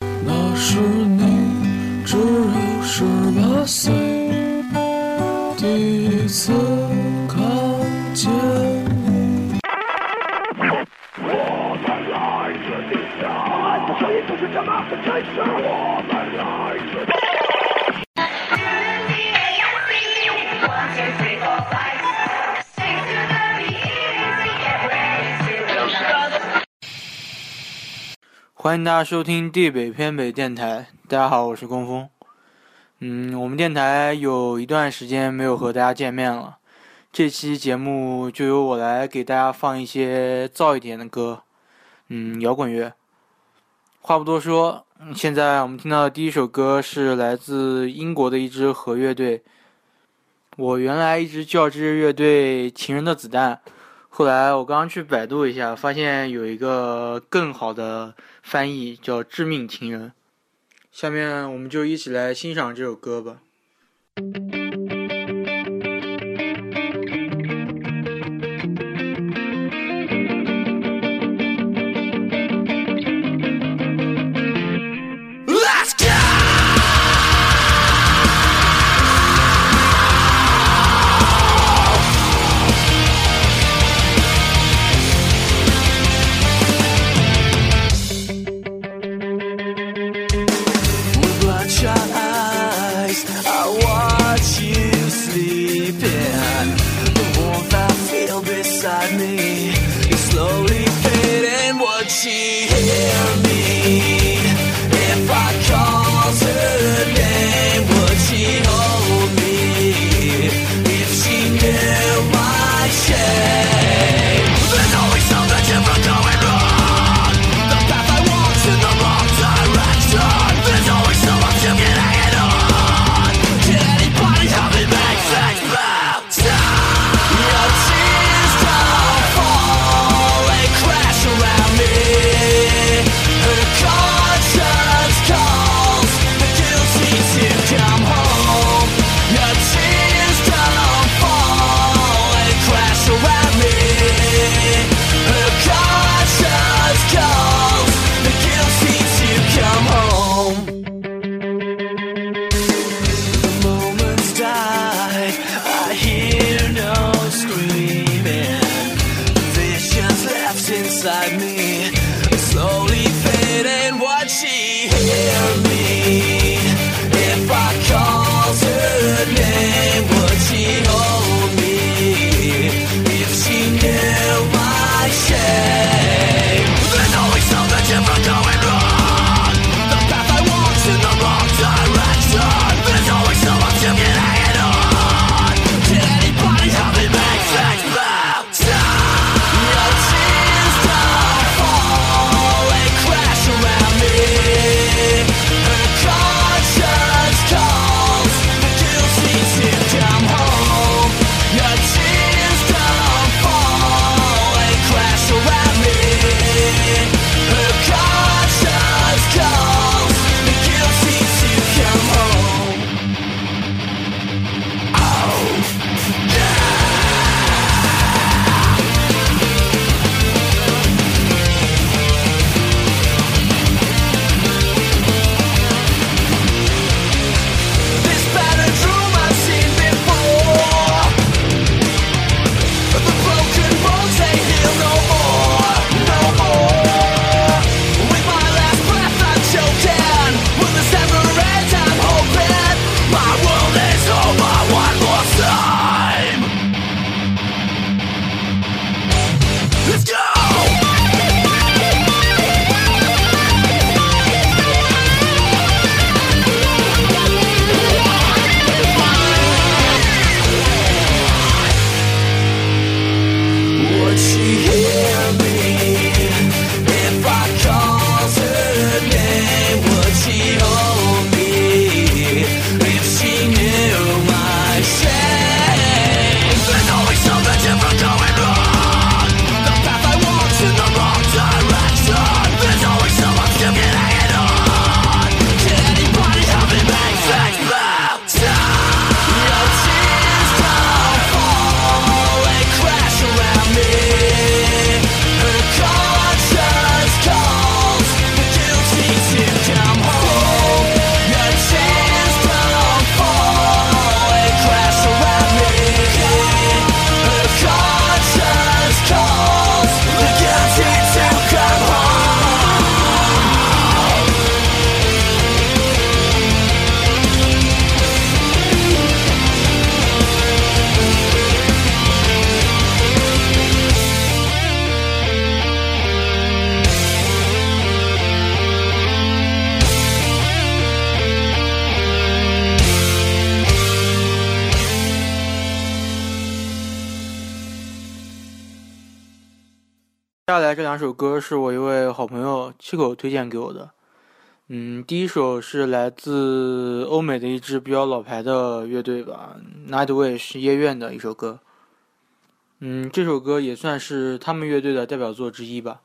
那时你只有十八岁，第一次欢迎大家收听地北偏北电台。大家好，我是工峰。嗯，我们电台有一段时间没有和大家见面了，这期节目就由我来给大家放一些燥一点的歌，嗯，摇滚乐。话不多说，现在我们听到的第一首歌是来自英国的一支核乐队。我原来一直叫这支乐队“情人的子弹”。后来我刚刚去百度一下，发现有一个更好的翻译叫“致命情人”。下面我们就一起来欣赏这首歌吧。inside me. Slowly fading, what she hear me? If I call her name. 在这两首歌是我一位好朋友七口推荐给我的。嗯，第一首是来自欧美的一支比较老牌的乐队吧，Nightwish 夜愿的一首歌。嗯，这首歌也算是他们乐队的代表作之一吧。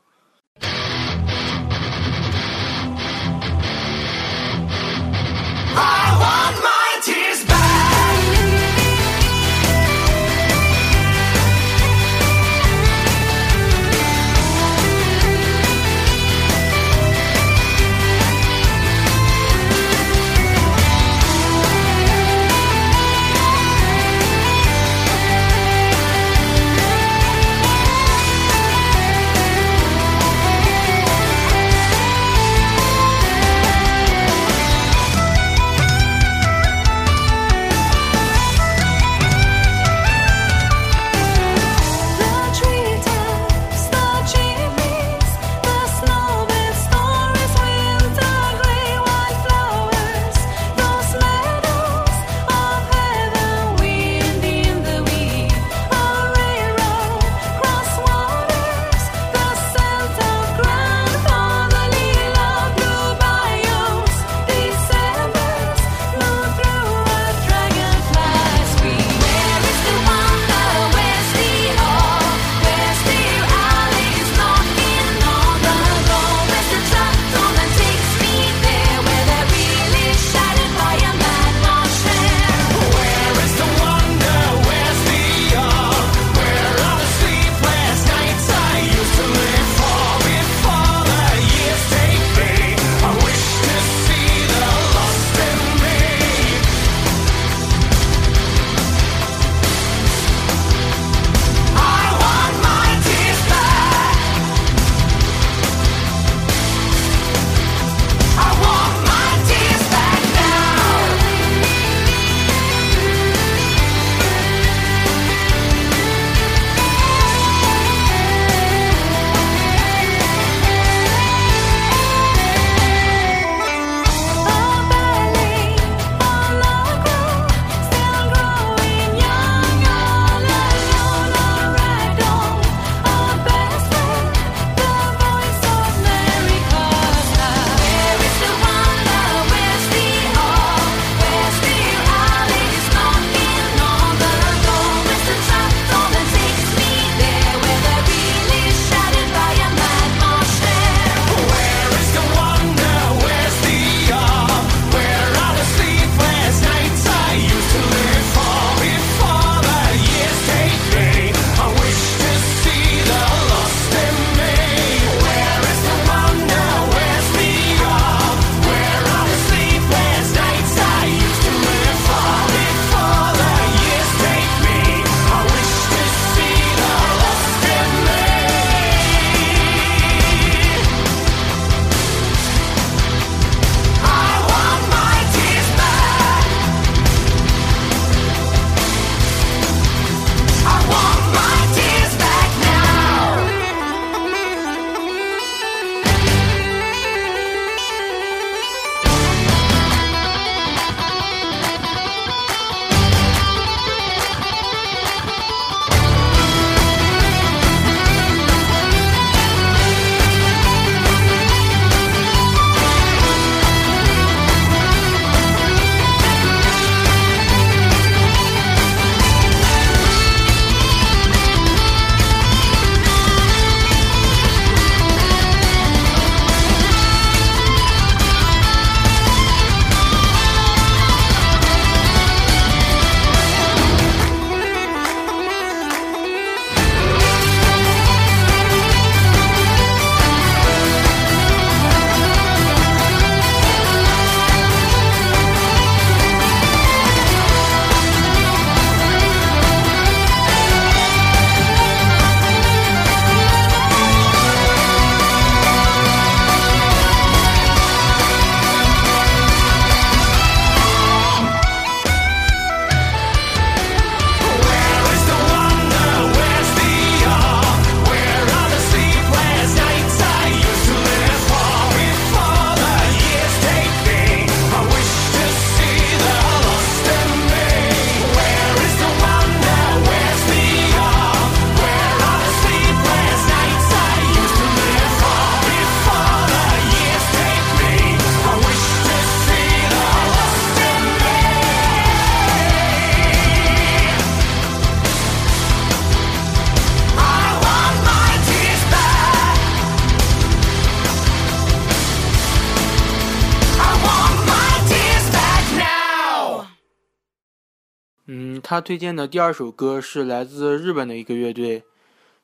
他推荐的第二首歌是来自日本的一个乐队，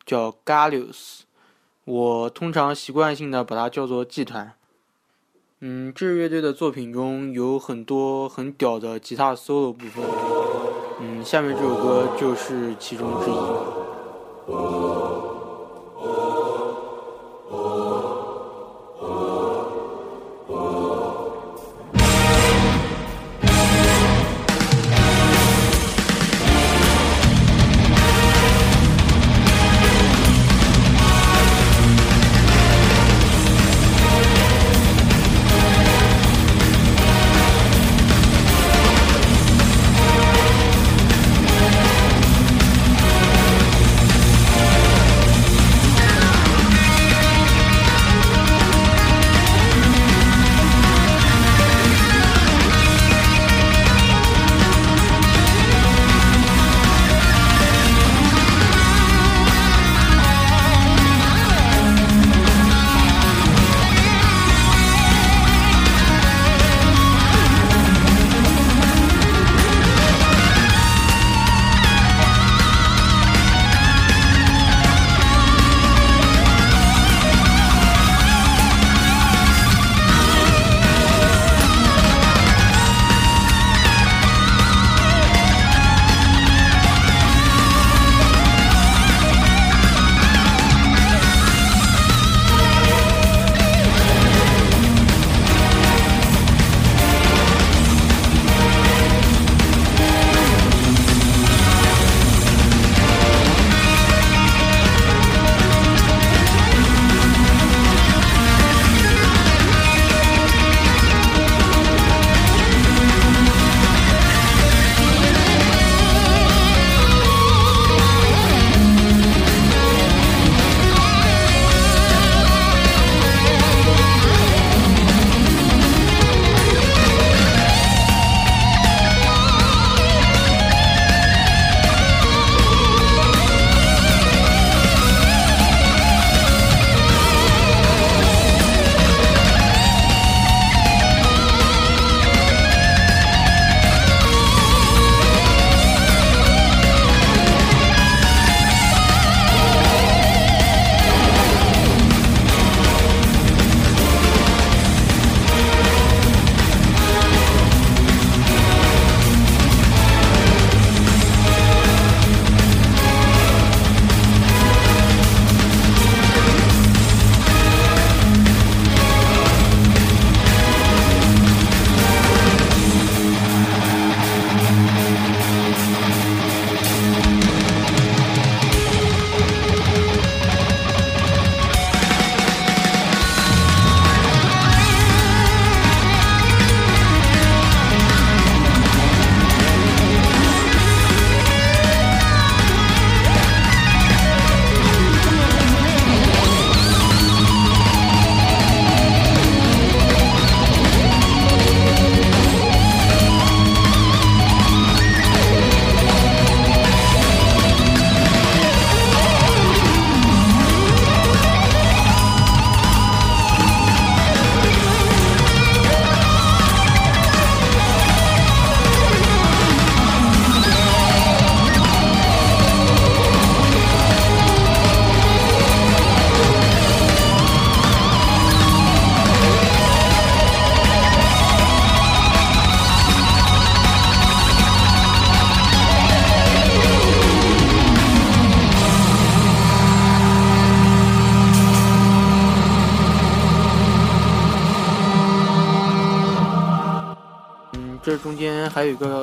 叫 Galus，。我通常习惯性的把它叫做 G 团。嗯，这支乐队的作品中有很多很屌的吉他 solo 部分。嗯，下面这首歌就是其中之一。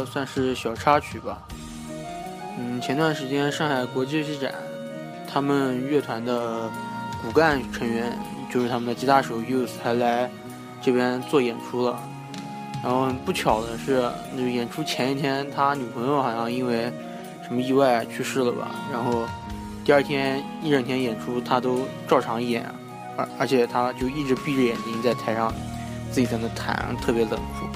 算是小插曲吧。嗯，前段时间上海国际戏展，他们乐团的骨干成员，就是他们的吉他手 Use 还来这边做演出了。然后不巧的是，那演出前一天，他女朋友好像因为什么意外去世了吧。然后第二天一整天演出，他都照常演，而而且他就一直闭着眼睛在台上自己在那弹，特别冷酷。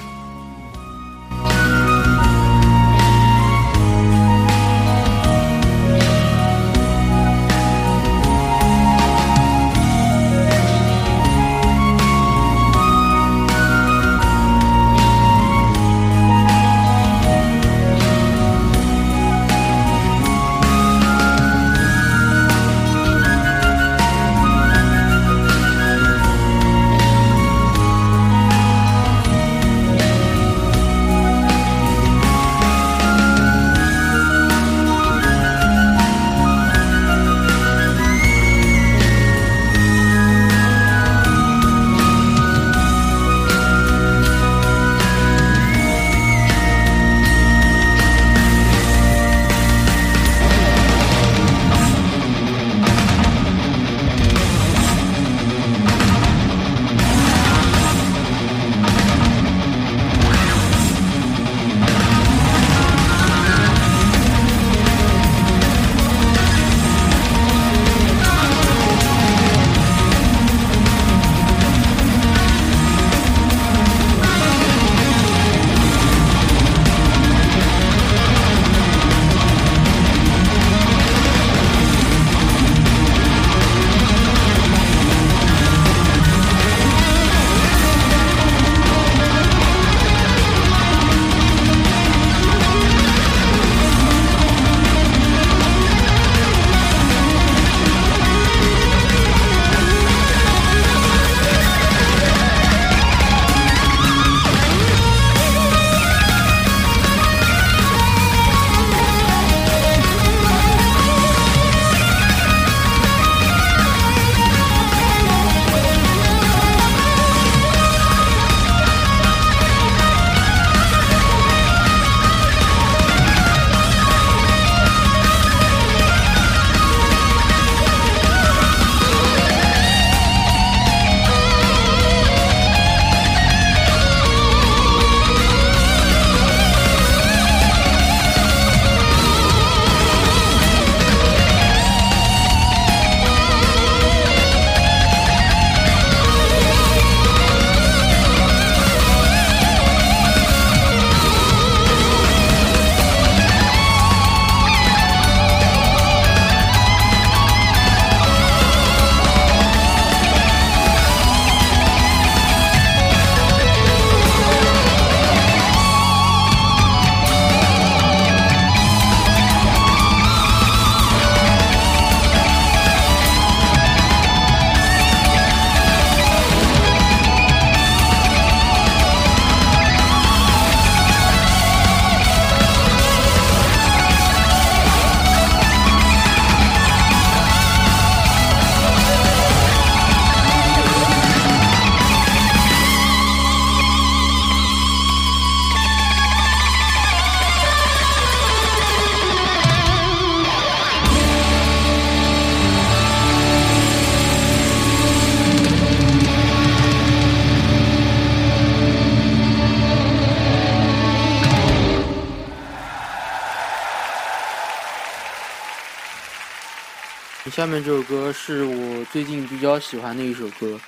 下面这首歌是我最近比较喜欢的一首歌，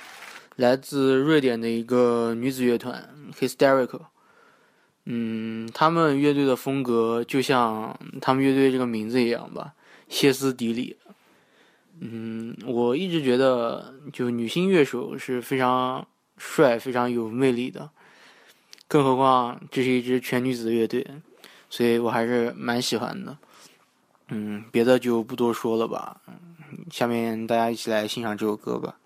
来自瑞典的一个女子乐团 Hysterical。嗯，他们乐队的风格就像他们乐队这个名字一样吧，歇斯底里。嗯，我一直觉得就女性乐手是非常帅、非常有魅力的，更何况这是一支全女子乐队，所以我还是蛮喜欢的。嗯，别的就不多说了吧。下面大家一起来欣赏这首歌吧。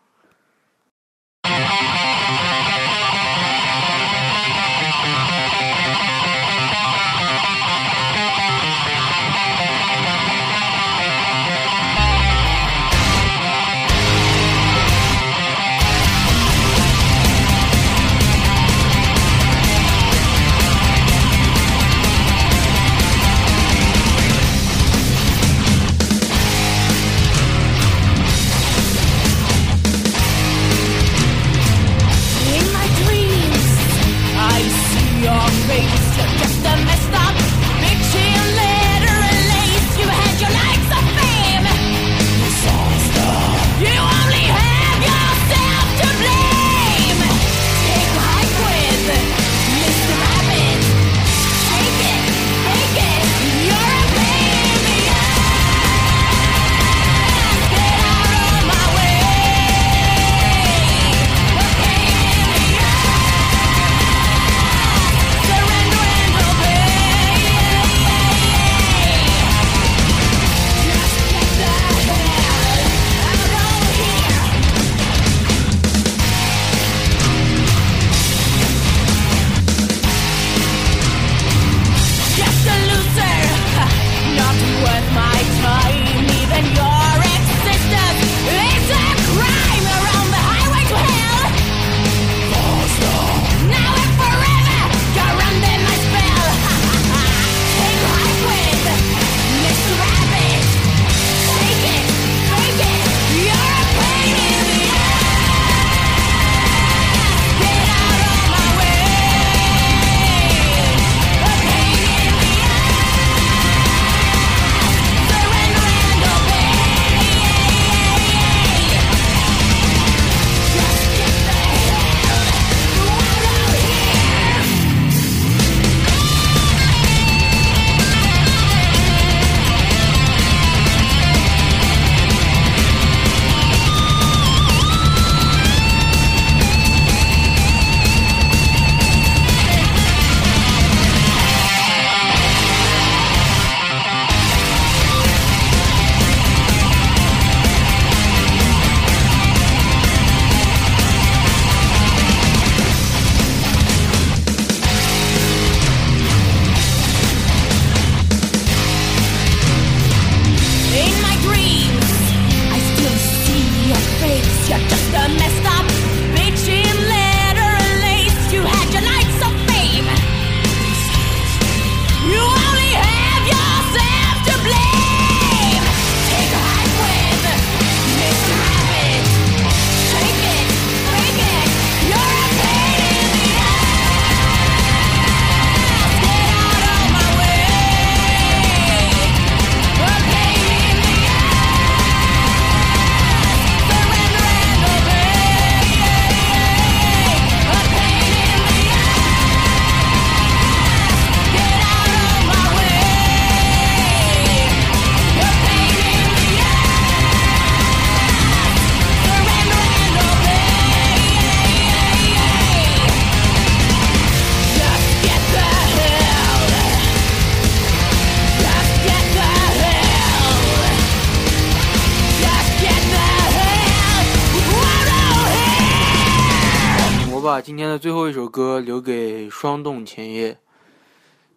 最后一首歌留给霜冻前夜。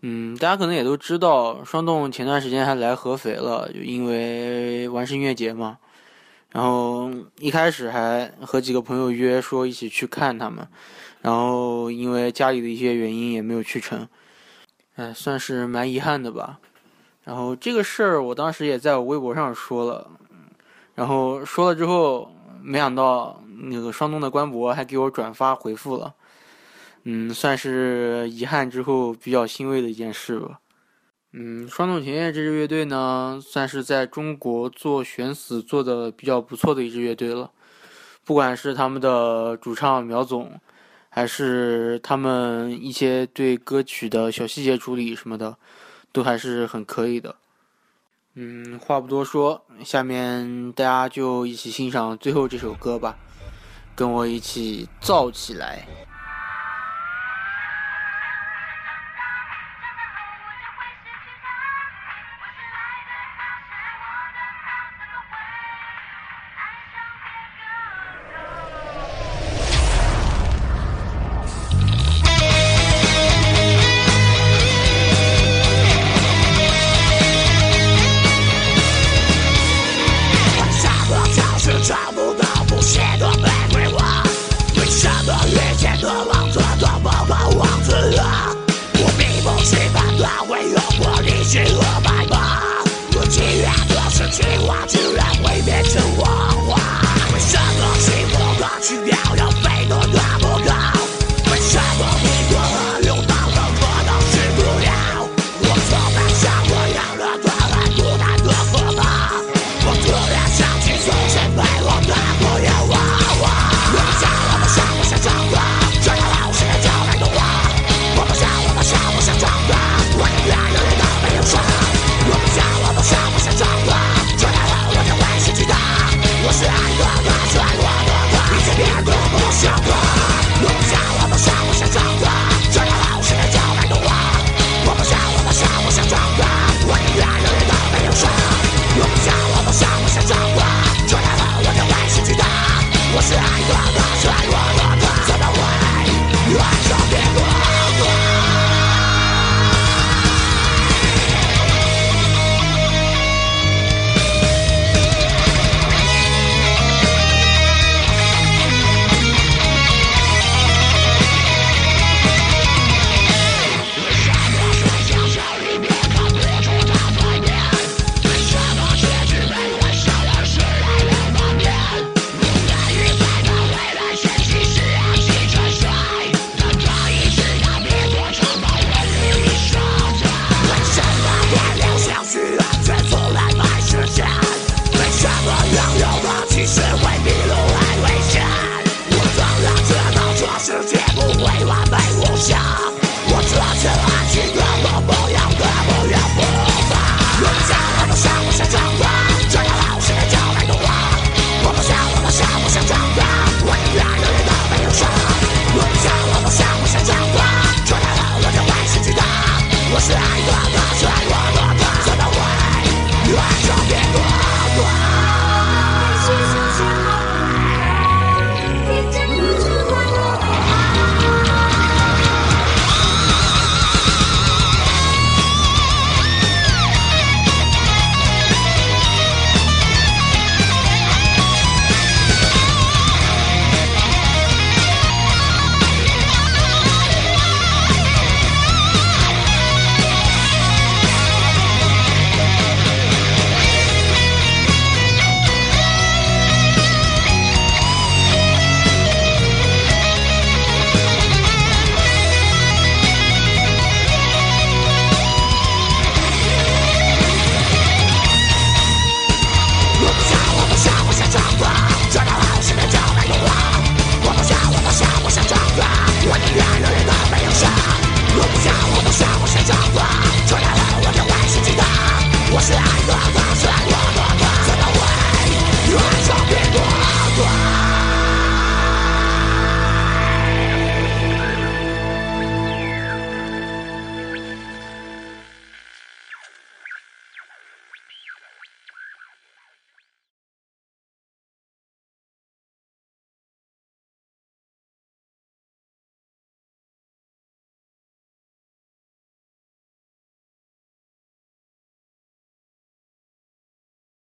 嗯，大家可能也都知道，霜冻前段时间还来合肥了，就因为玩世音乐节嘛。然后一开始还和几个朋友约说一起去看他们，然后因为家里的一些原因也没有去成。哎，算是蛮遗憾的吧。然后这个事儿我当时也在我微博上说了，然后说了之后，没想到。那个双东的官博还给我转发回复了，嗯，算是遗憾之后比较欣慰的一件事吧。嗯，双动前夜这支乐队呢，算是在中国做选死做的比较不错的一支乐队了。不管是他们的主唱苗总，还是他们一些对歌曲的小细节处理什么的，都还是很可以的。嗯，话不多说，下面大家就一起欣赏最后这首歌吧，跟我一起燥起来。